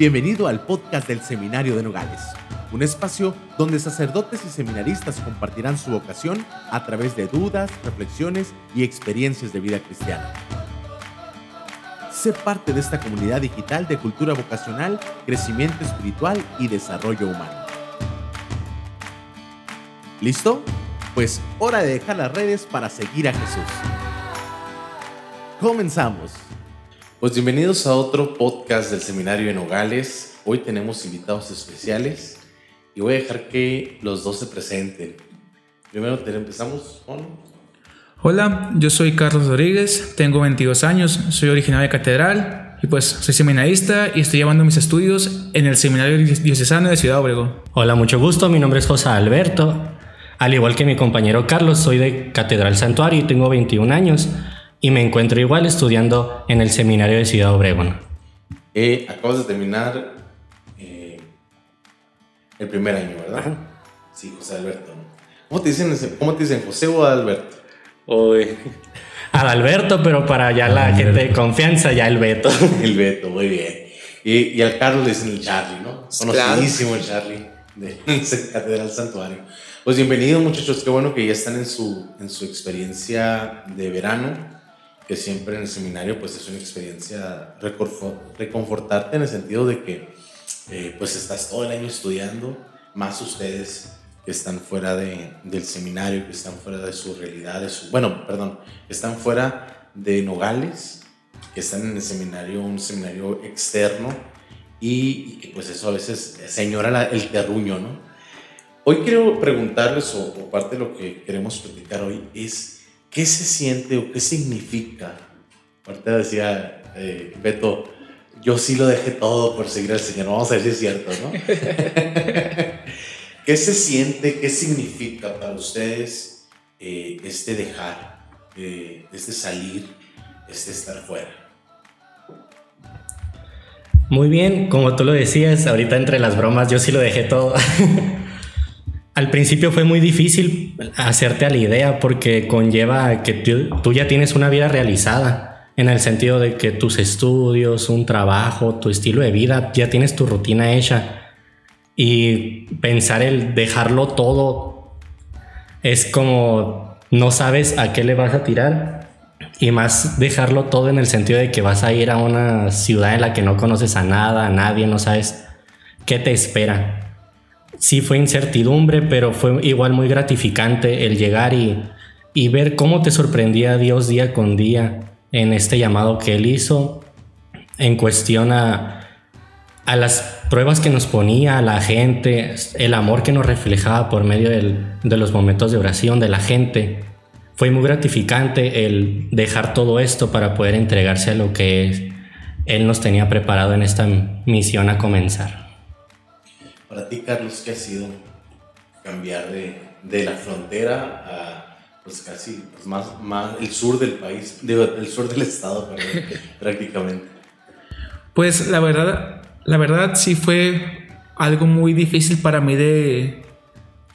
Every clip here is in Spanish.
Bienvenido al podcast del Seminario de Nogales, un espacio donde sacerdotes y seminaristas compartirán su vocación a través de dudas, reflexiones y experiencias de vida cristiana. Sé parte de esta comunidad digital de cultura vocacional, crecimiento espiritual y desarrollo humano. ¿Listo? Pues hora de dejar las redes para seguir a Jesús. Comenzamos. Pues bienvenidos a otro podcast del Seminario en Nogales. Hoy tenemos invitados especiales y voy a dejar que los dos se presenten. Primero empezamos con... Hola, yo soy Carlos Rodríguez, tengo 22 años, soy originario de Catedral y pues soy seminarista y estoy llevando mis estudios en el Seminario Diocesano de Ciudad Obregón. Hola, mucho gusto, mi nombre es José Alberto. Al igual que mi compañero Carlos, soy de Catedral Santuario y tengo 21 años y me encuentro igual estudiando en el seminario de Ciudad Obregón. Eh, acabas de terminar eh, el primer año, ¿verdad? Sí, José Alberto. ¿Cómo te dicen, cómo te dicen José o Alberto? Uy. Alberto, pero para ya la gente de confianza, ya el Beto. el Beto, muy bien. Y, al Carlos le dicen el Charlie, ¿no? Conocidísimo el Charlie de Catedral Santuario. Pues bienvenidos muchachos, qué bueno que ya están en su, en su experiencia de verano que siempre en el seminario pues es una experiencia reconfortarte en el sentido de que eh, pues estás todo el año estudiando, más ustedes que están fuera de, del seminario, que están fuera de su realidad, de su, bueno, perdón, están fuera de Nogales, que están en el seminario, un seminario externo y, que pues eso a veces señora el terruño, ¿no? Hoy quiero preguntarles, o, o parte de lo que queremos platicar hoy, es ¿qué se siente o qué significa? Ahorita decía eh, Beto, yo sí lo dejé todo por seguir al Señor. Vamos a ver si es cierto, ¿no? ¿Qué se siente? ¿Qué significa para ustedes eh, este dejar, eh, este salir, este estar fuera? Muy bien, como tú lo decías, ahorita entre las bromas, yo sí lo dejé todo. Al principio fue muy difícil hacerte a la idea porque conlleva que tú, ya tienes una vida realizada en el sentido de que tus estudios, un trabajo, tu estilo de vida, ya tienes tu rutina hecha. Y pensar el dejarlo todo es como no sabes a qué le vas a tirar. Y más dejarlo todo en el sentido de que vas a ir a una ciudad en la que no conoces a nada, a nadie, no sabes qué te espera sí fue incertidumbre, pero fue igual muy gratificante el llegar y, y ver cómo te sorprendía Dios día con día en este llamado que Él hizo en cuestión a, a las pruebas que nos ponía a la gente, el amor que nos reflejaba por medio de los momentos de oración de la gente. Fue muy gratificante el dejar todo esto para poder entregarse a lo que Él nos tenía preparado en esta misión a comenzar. Para ti, Carlos, ¿qué ha sido cambiar de, la frontera a pues casi pues, más, más el sur del país, el sur del estado, prácticamente? Pues la verdad, la verdad sí fue algo muy difícil para mí de,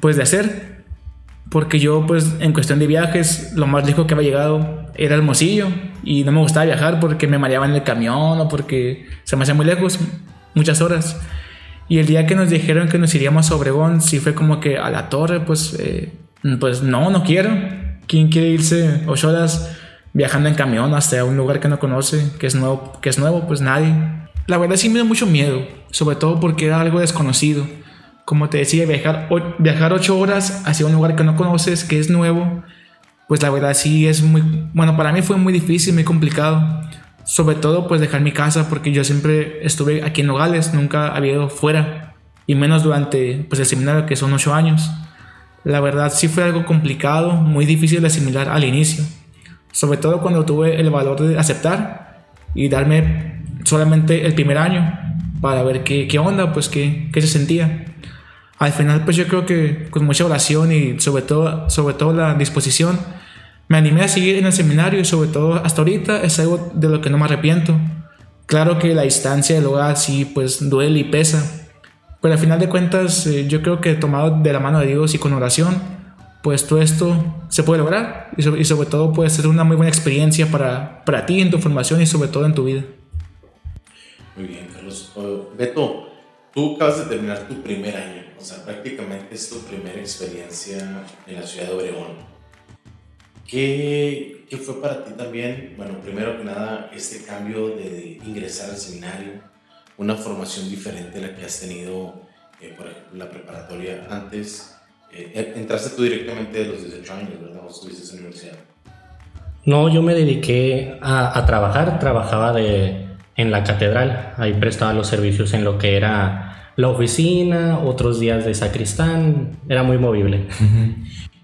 pues de hacer, porque yo pues en cuestión de viajes lo más lejos que había llegado era Hermosillo y no me gustaba viajar porque me mareaba en el camión o porque se me hacía muy lejos, muchas horas. Y el día que nos dijeron que nos iríamos a Obregón, sí fue como que a la torre, pues, eh, pues no, no quiero. ¿Quién quiere irse ocho horas viajando en camión hasta un lugar que no conoce, que es nuevo, que es nuevo? Pues nadie. La verdad sí me da mucho miedo, sobre todo porque era algo desconocido. Como te decía, viajar, viajar ocho horas hacia un lugar que no conoces, que es nuevo, pues la verdad sí es muy, bueno, para mí fue muy difícil, muy complicado sobre todo pues dejar mi casa porque yo siempre estuve aquí en Nogales, nunca había ido fuera y menos durante pues el seminario que son ocho años. La verdad sí fue algo complicado, muy difícil de asimilar al inicio, sobre todo cuando tuve el valor de aceptar y darme solamente el primer año para ver qué, qué onda, pues qué, qué se sentía. Al final pues yo creo que con mucha oración y sobre todo, sobre todo la disposición, me animé a seguir en el seminario y sobre todo hasta ahorita es algo de lo que no me arrepiento. Claro que la distancia del hogar sí pues duele y pesa, pero al final de cuentas eh, yo creo que tomado de la mano de Dios y con oración, pues todo esto se puede lograr y sobre, y sobre todo puede ser una muy buena experiencia para, para ti en tu formación y sobre todo en tu vida. Muy bien, Carlos. Carlos. Beto, tú acabas de terminar tu primer año, o sea, prácticamente es tu primera experiencia en la ciudad de Obregón. ¿Qué, ¿Qué, fue para ti también? Bueno, primero que nada, este cambio de ingresar al seminario, una formación diferente a la que has tenido, eh, por ejemplo, la preparatoria antes. Eh, entraste tú directamente de los 18 años, ¿verdad? ¿O estuviste en la universidad? No, yo me dediqué a, a trabajar, trabajaba de, en la catedral, ahí prestaba los servicios en lo que era la oficina, otros días de sacristán, era muy movible.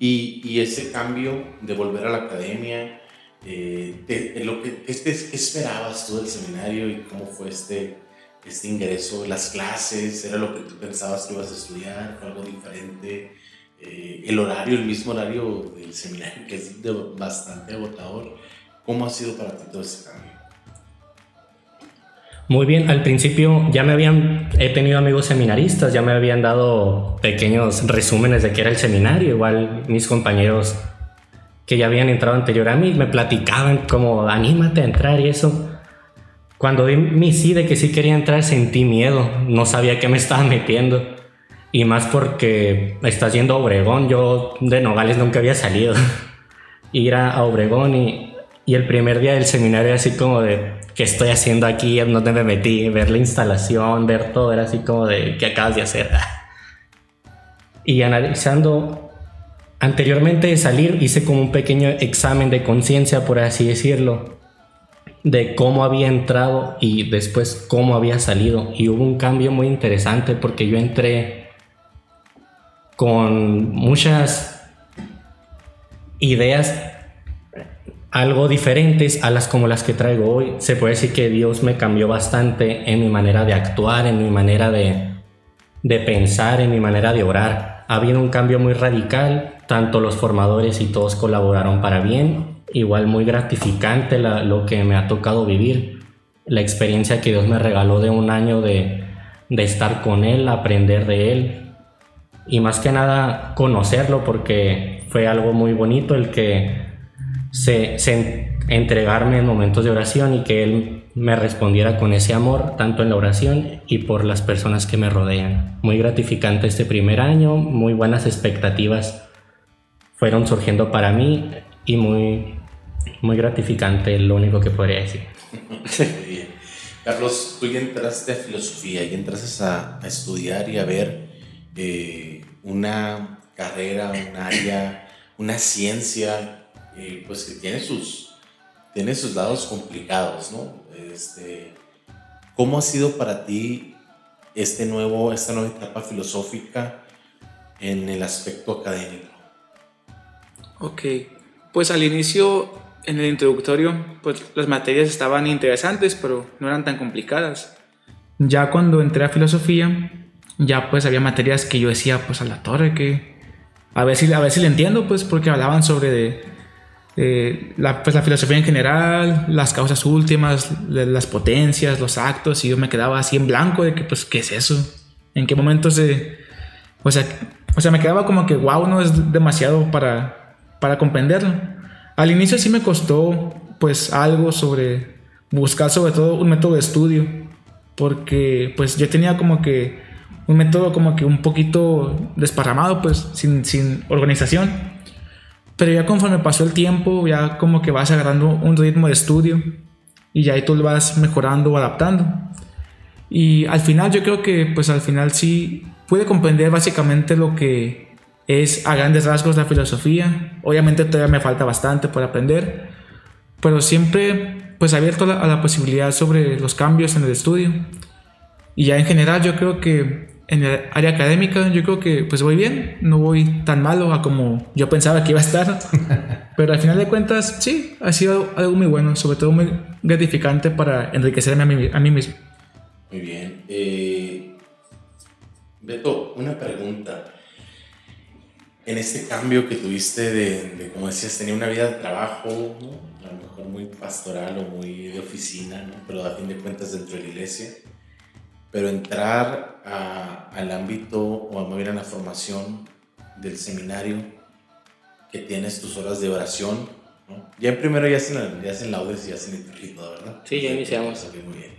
Y, y, ese cambio de volver a la academia, eh, lo que, ¿qué, esperabas tú del seminario y cómo fue este, este ingreso? ¿Las clases? ¿Era lo que tú pensabas que ibas a estudiar? ¿Fue algo diferente? Eh, el horario, el mismo horario del seminario, que es bastante agotador. ¿Cómo ha sido para ti todo ese cambio? Muy bien, al principio ya me habían, he tenido amigos seminaristas, ya me habían dado pequeños resúmenes de qué era el seminario, igual mis compañeros que ya habían entrado anterior a mí me platicaban como anímate a entrar y eso. Cuando di mi sí de que sí quería entrar sentí miedo, no sabía qué me estaba metiendo. Y más porque estás yendo a Obregón, yo de Nogales nunca había salido. Ir a, Obregón y, y el primer día del seminario así como de qué estoy haciendo aquí, dónde me metí, ver la instalación, ver todo, era así como de qué acabas de hacer. Y analizando, anteriormente de salir hice como un pequeño examen de conciencia, por así decirlo, de cómo había entrado y después cómo había salido. Y hubo un cambio muy interesante porque yo entré con muchas ideas algo diferentes a las como las que traigo hoy. Se puede decir que Dios me cambió bastante en mi manera de actuar, en mi manera de, de pensar, en mi manera de orar. Ha habido un cambio muy radical, tanto los formadores y todos colaboraron para bien. Igual muy gratificante lo que me ha tocado vivir, la experiencia que Dios me regaló de un año de, de estar con Él, aprender de Él y más que nada conocerlo porque fue algo muy bonito el que se, entregarme en momentos de oración y que Él me respondiera con ese amor, tanto en la oración y por las personas que me rodean. Muy gratificante este primer año, muy buenas expectativas fueron surgiendo para mí y muy, muy gratificante, lo único que podría decir. Carlos, tú ya entraste a filosofía y entraste a, estudiar y a ver eh, una carrera, un área, una ciencia eh, pues que tiene sus, tiene sus lados complicados, ¿no? Este, ¿Cómo ha sido para ti este nuevo, esta nueva etapa filosófica en el aspecto académico? Ok, pues al inicio, en el introductorio, pues las materias estaban interesantes, pero no eran tan complicadas. Ya cuando entré a filosofía, ya pues había materias que yo decía, pues a la torre, que a ver si, a ver si le entiendo, pues porque hablaban sobre de, eh, la, pues la filosofía en general, las causas últimas, las potencias, los actos, y yo me quedaba así en blanco de que, pues, ¿qué es eso? ¿En qué momento se...? O sea, o sea me quedaba como que, wow, no es demasiado para, para comprenderlo. Al inicio sí me costó, pues, algo sobre buscar sobre todo un método de estudio, porque, pues, yo tenía como que un método como que un poquito desparramado, pues, sin, sin organización. Pero ya conforme pasó el tiempo, ya como que vas agarrando un ritmo de estudio y ya ahí tú lo vas mejorando o adaptando. Y al final yo creo que pues al final sí pude comprender básicamente lo que es a grandes rasgos la filosofía. Obviamente todavía me falta bastante por aprender, pero siempre pues abierto a la posibilidad sobre los cambios en el estudio. Y ya en general yo creo que en el área académica yo creo que pues voy bien, no voy tan malo a como yo pensaba que iba a estar, pero al final de cuentas sí, ha sido algo muy bueno, sobre todo muy gratificante para enriquecerme a mí, a mí mismo. Muy bien. Eh, Beto, una pregunta. En este cambio que tuviste de, como decías, tenía una vida de trabajo, a lo mejor muy pastoral o muy de oficina, pero a fin de cuentas dentro de la iglesia pero entrar al ámbito o a mover a la formación del seminario, que tienes tus horas de oración, ¿no? ya en primero ya hacen, ya hacen laudes y ya hacen liturgia, ¿verdad? Sí, ya iniciamos. muy bien.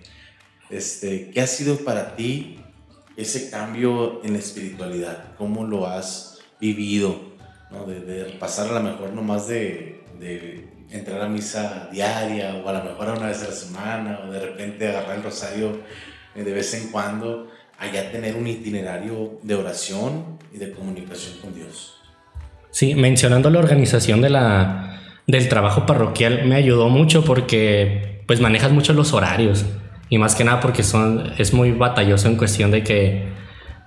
Este, ¿Qué ha sido para ti ese cambio en la espiritualidad? ¿Cómo lo has vivido? ¿no? De, pasar a lo mejor nomás de, de entrar a misa diaria o a lo mejor a una vez a la semana o de repente agarrar el rosario de vez en cuando, allá tener un itinerario de oración y de comunicación con Dios. Sí, mencionando la organización de la, del trabajo parroquial me ayudó mucho porque pues manejas mucho los horarios y más que nada porque son, es muy batalloso en cuestión de que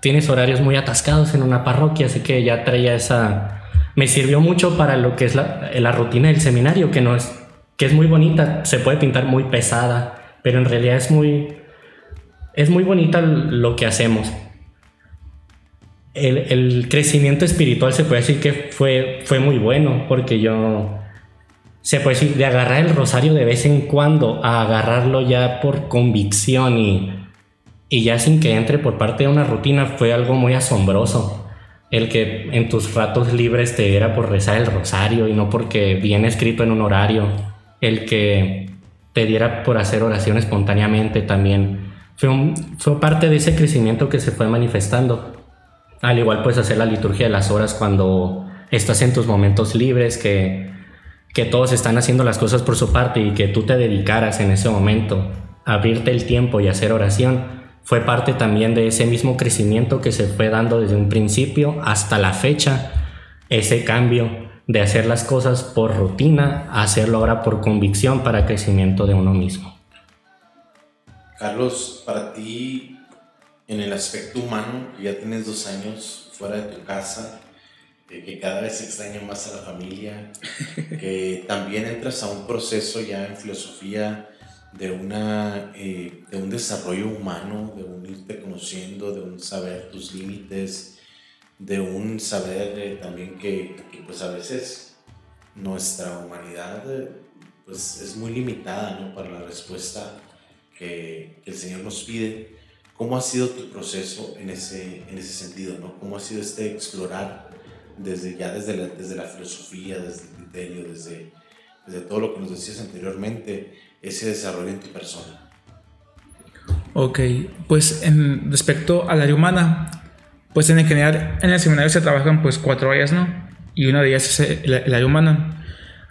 tienes horarios muy atascados en una parroquia, así que ya traía esa... Me sirvió mucho para lo que es la, la rutina del seminario, que no es, que es muy bonita, se puede pintar muy pesada, pero en realidad es muy, es muy bonita lo que hacemos. El, crecimiento espiritual se puede decir que fue, fue muy bueno, porque yo se puede decir, de agarrar el rosario de vez en cuando a agarrarlo ya por convicción y, y ya sin que entre por parte de una rutina fue algo muy asombroso. El que en tus ratos libres te diera por rezar el rosario y no porque viene escrito en un horario. El que te diera por hacer oración espontáneamente también. Fue, parte de ese crecimiento que se fue manifestando. Al igual puedes hacer la liturgia de las horas cuando estás en tus momentos libres, que que todos están haciendo las cosas por su parte y que tú te dedicaras en ese momento a abrirte el tiempo y hacer oración, fue parte también de ese mismo crecimiento que se fue dando desde un principio hasta la fecha, ese cambio de hacer las cosas por rutina a hacerlo ahora por convicción para crecimiento de uno mismo. Carlos, para ti, en el aspecto humano, ya tienes dos años fuera de tu casa, que cada vez extraña más a la familia, que también entras a un proceso ya en filosofía de, una, eh, de un desarrollo humano, de un irte conociendo, de un saber tus límites, de un saber eh, también que, que, pues a veces nuestra humanidad eh, pues es muy limitada ¿no? para la respuesta que, que, el Señor nos pide. ¿Cómo ha sido tu proceso en ese, en ese sentido? ¿no? ¿Cómo ha sido este explorar desde ya desde la, desde la filosofía, desde el criterio, desde, desde todo lo que nos decías anteriormente, ese desarrollo en tu persona. Ok, pues en respecto al área humana, pues en general en el seminario se trabajan pues cuatro áreas, ¿no? Y una de ellas es el, área humana.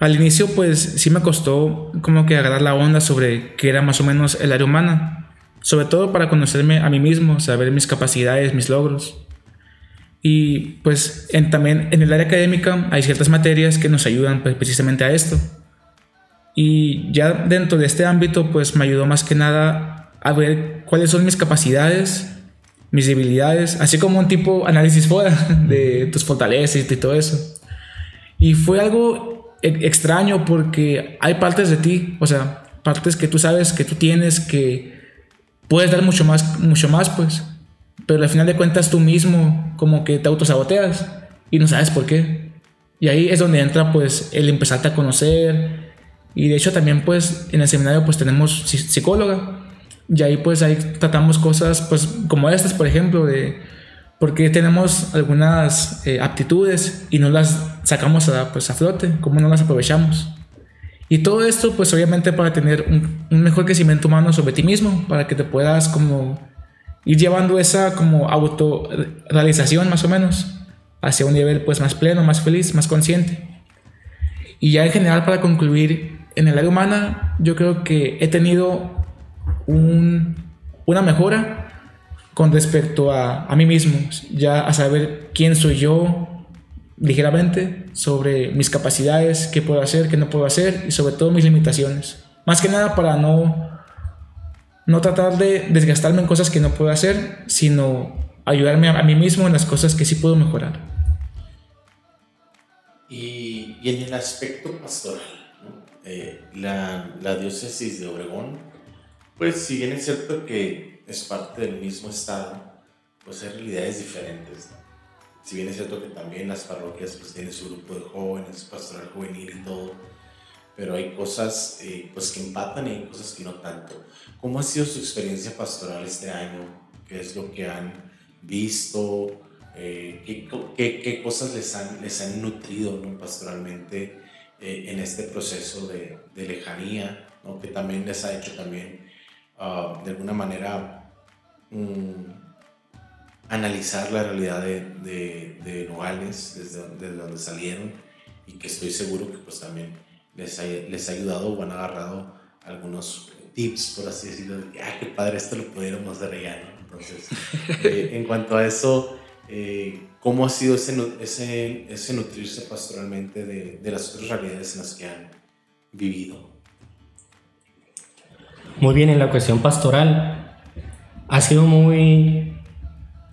Al inicio pues sí me costó como que agarrar la onda sobre qué era más o menos el área humana, sobre todo para conocerme a mí mismo, saber mis capacidades, mis logros. Y pues en, también en el área académica hay ciertas materias que nos ayudan pues, precisamente a esto. Y ya dentro de este ámbito pues me ayudó más que nada a ver cuáles son mis capacidades, mis debilidades, así como un tipo análisis fuera de tus fortalezas y todo eso. Y fue algo extraño porque hay partes de ti, o sea, partes que tú sabes que tú tienes que puedes dar mucho más, mucho más pues pero al final de cuentas tú mismo como que te autosaboteas y no sabes por qué. Y ahí es donde entra pues el empezarte a conocer. Y de hecho también pues en el seminario pues tenemos psicóloga. Y ahí pues ahí tratamos cosas pues como estas por ejemplo de porque tenemos algunas eh, aptitudes y no las sacamos a, pues, a flote, cómo no las aprovechamos. Y todo esto pues obviamente para tener un, un mejor crecimiento humano sobre ti mismo, para que te puedas como ir llevando esa como autorrealización más o menos hacia un nivel pues más pleno, más feliz, más consciente. Y ya en general para concluir, en el área humana yo creo que he tenido un, una mejora con respecto a, a mí mismo, ya a saber quién soy yo ligeramente, sobre mis capacidades, qué puedo hacer, qué no puedo hacer y sobre todo mis limitaciones. Más que nada para no no tratar de desgastarme en cosas que no puedo hacer, sino ayudarme a, mí mismo en las cosas que sí puedo mejorar. Y, en el aspecto pastoral, eh, la, la, diócesis de Obregón, pues si bien es cierto que es parte del mismo estado, pues hay realidades diferentes. Si bien es cierto que también las parroquias pues tienen su grupo de jóvenes, pastoral juvenil y todo, pero hay cosas eh, pues que empatan y hay cosas que no tanto. ¿Cómo ha sido su experiencia pastoral este año? ¿Qué es lo que han visto? Eh, ¿qué, qué, qué, cosas les han, les han nutrido ¿no? pastoralmente eh, en este proceso de, de lejanía, ¿no? que también les ha hecho también ah, de alguna manera mm, analizar la realidad de, de, de Nogales, desde, donde salieron, y que estoy seguro que pues también les ha, les ha ayudado o han agarrado algunos tips, por así decirlo, de ah, qué padre, esto lo pudiéramos hacer ya, ¿no? Entonces, eh, en cuanto a eso, eh, ¿cómo ha sido ese, ese, ese nutrirse pastoralmente de, de las otras realidades en las que han vivido? Muy bien, en la cuestión pastoral, ha sido muy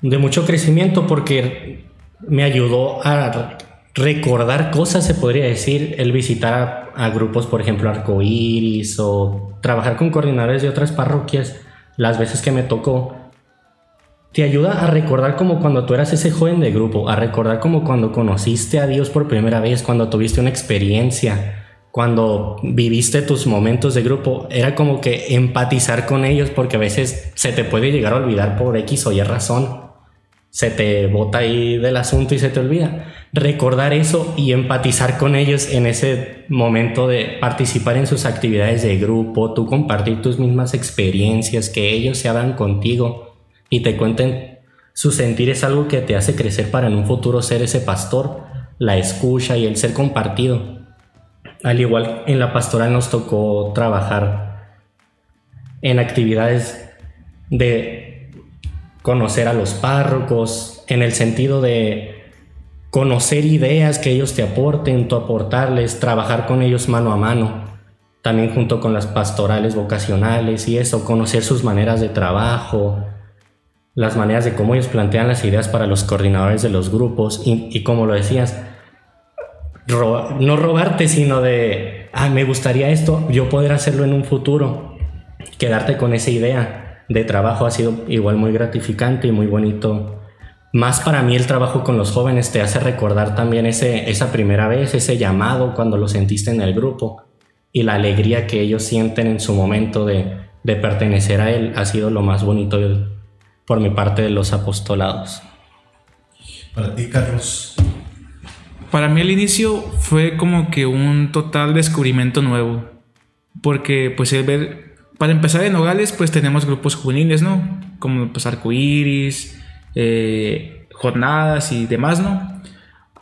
de mucho crecimiento porque me ayudó a recordar cosas, se podría decir, el visitar a, grupos, por ejemplo, arcoíris o trabajar con coordinadores de otras parroquias, las veces que me tocó, te ayuda a recordar como cuando tú eras ese joven de grupo, a recordar como cuando conociste a Dios por primera vez, cuando tuviste una experiencia, cuando viviste tus momentos de grupo, era como que empatizar con ellos porque a veces se te puede llegar a olvidar por X o Y razón se te bota ahí del asunto y se te olvida. Recordar eso y empatizar con ellos en ese momento de participar en sus actividades de grupo, tú compartir tus mismas experiencias, que ellos se abran contigo y te cuenten su sentir es algo que te hace crecer para en un futuro ser ese pastor, la escucha y el ser compartido. Al igual en la pastoral nos tocó trabajar en actividades de conocer a los párrocos, en el sentido de conocer ideas que ellos te aporten, tú aportarles, trabajar con ellos mano a mano, también junto con las pastorales vocacionales y eso, conocer sus maneras de trabajo, las maneras de cómo ellos plantean las ideas para los coordinadores de los grupos y, como lo decías, no robarte, sino de, ah, me gustaría esto, yo poder hacerlo en un futuro, quedarte con esa idea de trabajo ha sido igual muy gratificante y muy bonito. Más para mí el trabajo con los jóvenes te hace recordar también ese, esa primera vez, ese llamado cuando lo sentiste en el grupo y la alegría que ellos sienten en su momento de, de pertenecer a él ha sido lo más bonito por mi parte de los apostolados. Para ti, Carlos. Para mí el inicio fue como que un total descubrimiento nuevo, porque pues el ver para empezar en Nogales, pues tenemos grupos juveniles, ¿no? Como pues arcoíris, eh, jornadas y demás, ¿no?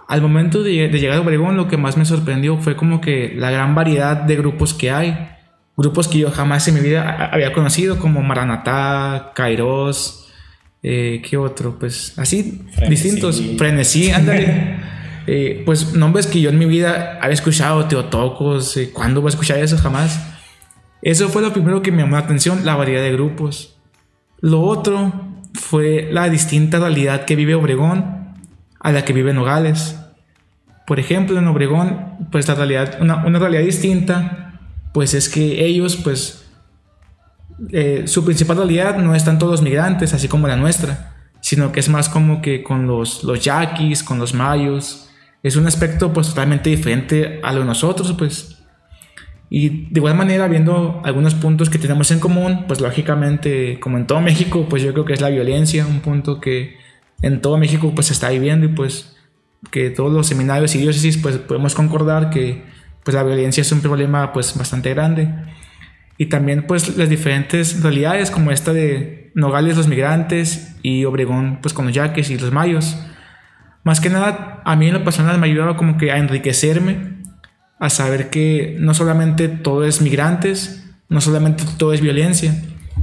Al momento de, llegar a Obregón, lo que más me sorprendió fue como que la gran variedad de grupos que hay. Grupos que yo jamás en mi vida había conocido, como Maranatá, Kairos, eh, ¿qué otro? Pues así, distintos. Frenesí, ándale. Eh, pues nombres que yo en mi vida había escuchado, Teotocos, eh, ¿cuándo voy a escuchar eso? Jamás. Eso fue lo primero que me llamó la atención, la variedad de grupos. Lo otro fue la distinta realidad que vive Obregón a la que vive Nogales. Por ejemplo, en Obregón, pues la realidad, una, realidad distinta, pues es que ellos, pues, eh, su principal realidad no es tanto los migrantes, así como la nuestra, sino que es más como que con los, los yaquis, con los mayos, es un aspecto pues totalmente diferente a lo de nosotros, pues y de igual manera, viendo algunos puntos que tenemos en común, pues lógicamente, como en todo México, pues yo creo que es la violencia, un punto que en todo México pues se está viviendo y pues que todos los seminarios y diócesis pues podemos concordar que pues la violencia es un problema pues bastante grande. Y también pues las diferentes realidades como esta de Nogales los migrantes y Obregón pues con los yaques y los mayos. Más que nada, a mí en lo personal me ha ayudado como que a enriquecerme a saber que no solamente todo es migrantes, no solamente todo es violencia,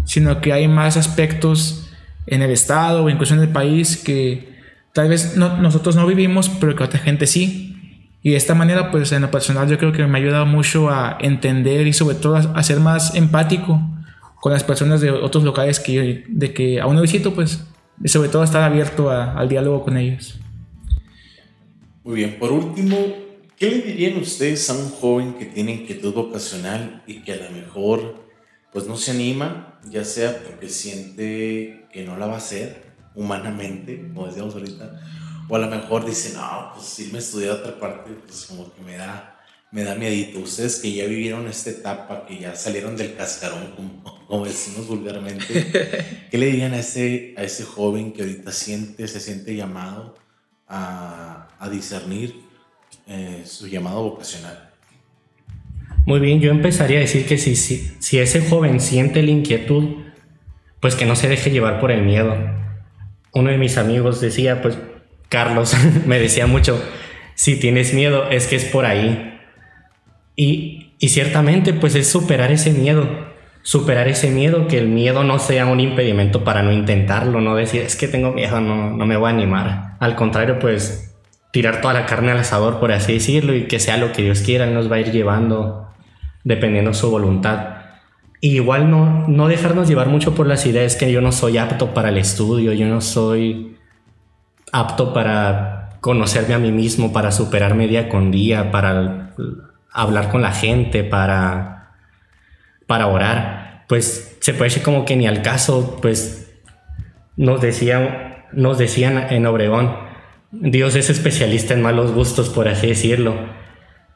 sino que hay más aspectos en el Estado o incluso en el país que tal vez nosotros no vivimos, pero que otra gente sí. Y de esta manera, pues en lo personal yo creo que me ha ayudado mucho a entender y sobre todo a, ser más empático con las personas de otros locales que de que aún no visito, pues, sobre todo estar abierto al diálogo con ellos. Muy bien, por último, ¿Qué le dirían ustedes a un joven que tiene inquietud vocacional y que a lo mejor pues no se anima, ya sea porque siente que no la va a hacer humanamente, como decíamos ahorita, o a lo mejor dice, no, pues si me estudié otra parte, pues como que me da, me da miedito. Ustedes que ya vivieron esta etapa, que ya salieron del cascarón, como, como decimos vulgarmente, ¿qué le dirían a ese, a ese joven que ahorita siente, se siente llamado a, a discernir eh, su llamado vocacional? Muy bien, yo empezaría a decir que si, si, si ese joven siente la inquietud, pues que no se deje llevar por el miedo. Uno de mis amigos decía, pues Carlos me decía mucho, si tienes miedo es que es por ahí. Y, y ciertamente pues es superar ese miedo, superar ese miedo, que el miedo no sea un impedimento para no intentarlo, no decir es que tengo miedo, no, no me voy a animar. Al contrario, pues tirar toda la carne al asador, por así decirlo, y que sea lo que Dios quiera, nos va a ir llevando dependiendo su voluntad. igual no, no dejarnos llevar mucho por las ideas que yo no soy apto para el estudio, yo no soy apto para conocerme a mí mismo, para superarme día con día, para hablar con la gente, para, para orar. Pues se puede decir como que ni al caso, pues nos, decían, nos decían en Obregón, Dios es especialista en malos gustos, por así decirlo.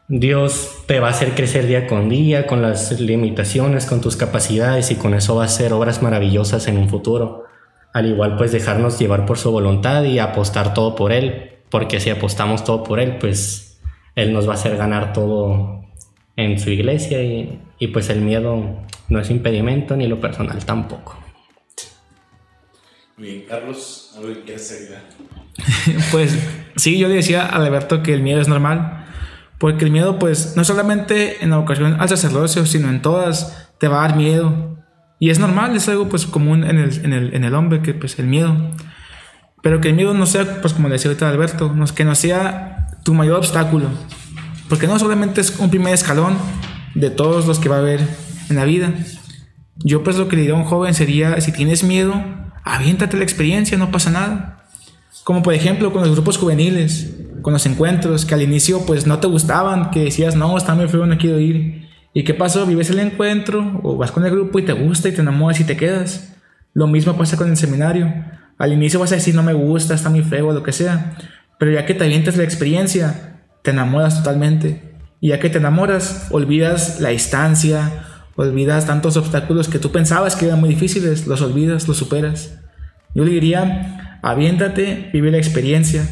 Dios te va a hacer crecer día con día, con las limitaciones, con tus capacidades y con eso va a hacer obras maravillosas en un futuro. Al igual pues dejarnos llevar por su voluntad y apostar todo por Él, porque si apostamos todo por Él, pues Él nos va a hacer ganar todo en su iglesia y, y pues el miedo no es impedimento ni lo personal tampoco. Bien, Carlos, ¿algo que quieras agregar? pues sí, yo le decía a Alberto que el miedo es normal, porque el miedo, pues, no solamente en la ocasión al sacerdocio, sino en todas, te va a dar miedo. Y es normal, es algo pues común en el, en el, en el hombre, que pues el miedo. Pero que el miedo no sea, pues como decía ahorita Alberto, que no sea tu mayor obstáculo. Porque no solamente es un primer escalón de todos los que va a haber en la vida. Yo pues lo que le diría a un joven sería, si tienes miedo, aviéntate la experiencia, no pasa nada. Como por ejemplo con los grupos juveniles, con los encuentros, que al inicio pues no te gustaban, que decías, no, está muy feo, no quiero ir. ¿Y qué pasó? Vives el encuentro o vas con el grupo y te gusta y te enamoras y te quedas. Lo mismo pasa con el seminario. Al inicio vas a decir, no me gusta, está muy feo, lo que sea. Pero ya que te avientas la experiencia, te enamoras totalmente. Y ya que te enamoras, olvidas la distancia, olvidas tantos obstáculos que tú pensabas que eran muy difíciles, los olvidas, los superas. Yo le diría, aviéntate, vive la experiencia,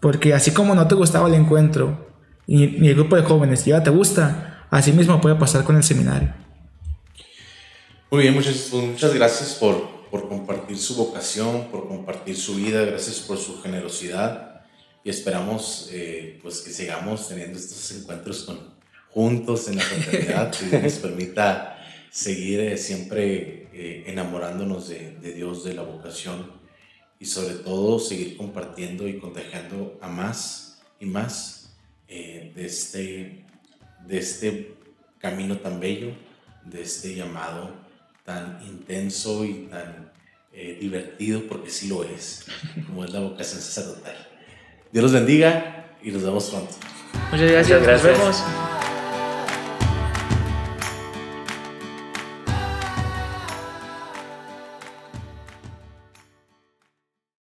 porque así como no te gustaba el encuentro, ni, el grupo de jóvenes ya te gusta, así mismo puede pasar con el seminario. Muy bien, muchas, muchas gracias por, por compartir su vocación, por compartir su vida, gracias por su generosidad y esperamos eh, pues que sigamos teniendo estos encuentros con, juntos en la fraternidad que nos permita seguir eh, siempre eh, enamorándonos de, de, Dios, de la vocación y sobre todo seguir compartiendo y contagiando a más y más eh, de, este, de este camino tan bello, de este llamado tan intenso y tan divertido, porque sí lo es, como es la vocación sacerdotal. Dios los bendiga y nos vemos pronto. Muchas gracias. Muchas gracias. Nos vemos.